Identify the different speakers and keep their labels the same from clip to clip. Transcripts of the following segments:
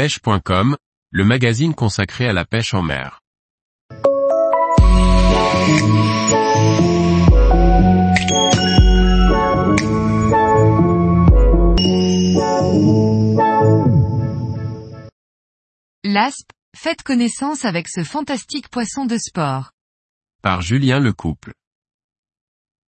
Speaker 1: pêche.com, le magazine consacré à la pêche en mer.
Speaker 2: L'aspe, faites connaissance avec ce fantastique poisson de sport.
Speaker 1: Par Julien Lecouple.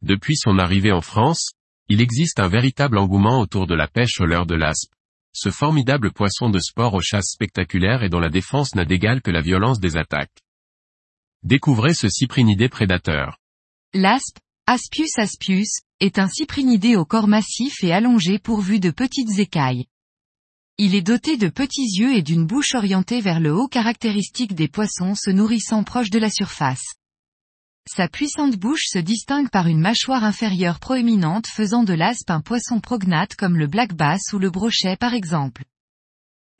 Speaker 1: Depuis son arrivée en France, il existe un véritable engouement autour de la pêche au leurre de l'aspe. Ce formidable poisson de sport aux chasses spectaculaires et dont la défense n'a d'égal que la violence des attaques. Découvrez ce cyprinidé prédateur.
Speaker 2: L'aspe, Aspius aspius, est un cyprinidé au corps massif et allongé pourvu de petites écailles. Il est doté de petits yeux et d'une bouche orientée vers le haut caractéristique des poissons se nourrissant proche de la surface. Sa puissante bouche se distingue par une mâchoire inférieure proéminente faisant de l'aspe un poisson prognate comme le black bass ou le brochet par exemple.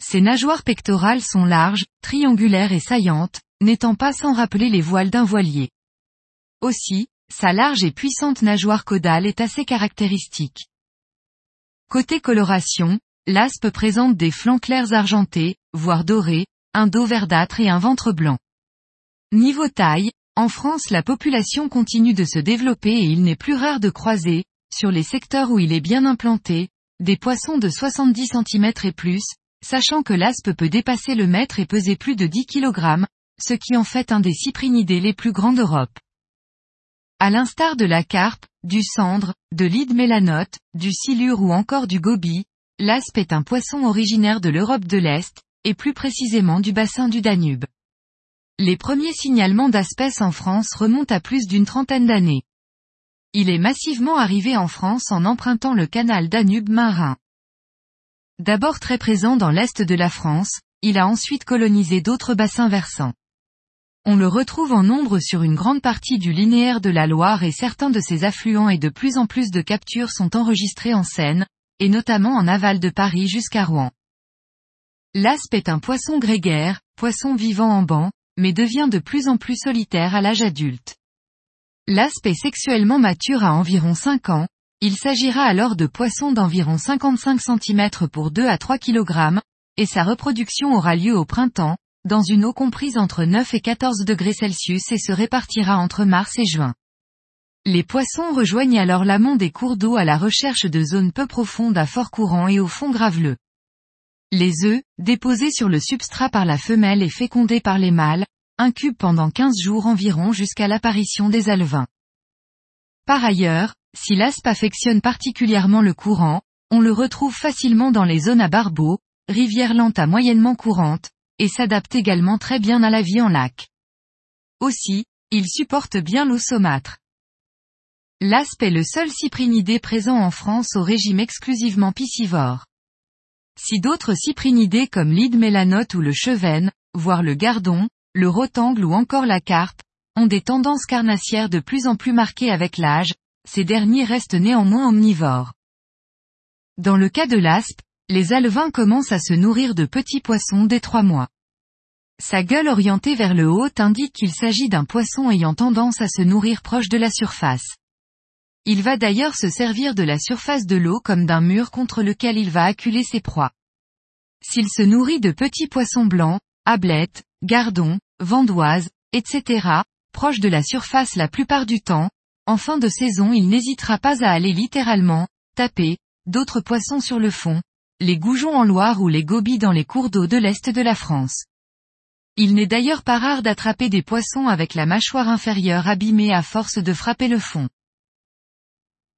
Speaker 2: Ses nageoires pectorales sont larges, triangulaires et saillantes, n'étant pas sans rappeler les voiles d'un voilier. Aussi, sa large et puissante nageoire caudale est assez caractéristique. Côté coloration, l'aspe présente des flancs clairs argentés, voire dorés, un dos verdâtre et un ventre blanc. Niveau taille, en France la population continue de se développer et il n'est plus rare de croiser, sur les secteurs où il est bien implanté, des poissons de 70 cm et plus, sachant que l'aspe peut dépasser le mètre et peser plus de 10 kg, ce qui en fait un des cyprinidés les plus grands d'Europe. À l'instar de la carpe, du cendre, de l'ide mélanote, du silure ou encore du gobi, l'aspe est un poisson originaire de l'Europe de l'Est, et plus précisément du bassin du Danube. Les premiers signalements d'espèces en France remontent à plus d'une trentaine d'années. Il est massivement arrivé en France en empruntant le canal Danube-Marin. D'abord très présent dans l'est de la France, il a ensuite colonisé d'autres bassins versants. On le retrouve en nombre sur une grande partie du linéaire de la Loire et certains de ses affluents et de plus en plus de captures sont enregistrés en Seine, et notamment en aval de Paris jusqu'à Rouen. L'aspe est un poisson grégaire, poisson vivant en banc, mais devient de plus en plus solitaire à l'âge adulte. L'aspe est sexuellement mature à environ 5 ans, il s'agira alors de poissons d'environ 55 cm pour 2 à 3 kg, et sa reproduction aura lieu au printemps, dans une eau comprise entre 9 et 14 degrés Celsius et se répartira entre mars et juin. Les poissons rejoignent alors l'amont des cours d'eau à la recherche de zones peu profondes à fort courant et au fond graveleux. Les œufs, déposés sur le substrat par la femelle et fécondés par les mâles, incubent pendant 15 jours environ jusqu'à l'apparition des alevins. Par ailleurs, si l'aspe affectionne particulièrement le courant, on le retrouve facilement dans les zones à barbeaux, rivières lentes à moyennement courantes, et s'adapte également très bien à la vie en lac. Aussi, il supporte bien l'eau saumâtre. L'aspe est le seul cyprinidé présent en France au régime exclusivement piscivore. Si d'autres cyprinidés comme l'ide mélanote ou le chevenne, voire le gardon, le rotangle ou encore la carpe, ont des tendances carnassières de plus en plus marquées avec l'âge, ces derniers restent néanmoins omnivores. Dans le cas de l'aspe, les alevins commencent à se nourrir de petits poissons dès trois mois. Sa gueule orientée vers le haut indique qu'il s'agit d'un poisson ayant tendance à se nourrir proche de la surface. Il va d'ailleurs se servir de la surface de l'eau comme d'un mur contre lequel il va acculer ses proies. S'il se nourrit de petits poissons blancs, ablettes, gardons, vandoises, etc., proches de la surface la plupart du temps, en fin de saison il n'hésitera pas à aller littéralement, taper, d'autres poissons sur le fond, les goujons en Loire ou les gobies dans les cours d'eau de l'Est de la France. Il n'est d'ailleurs pas rare d'attraper des poissons avec la mâchoire inférieure abîmée à force de frapper le fond.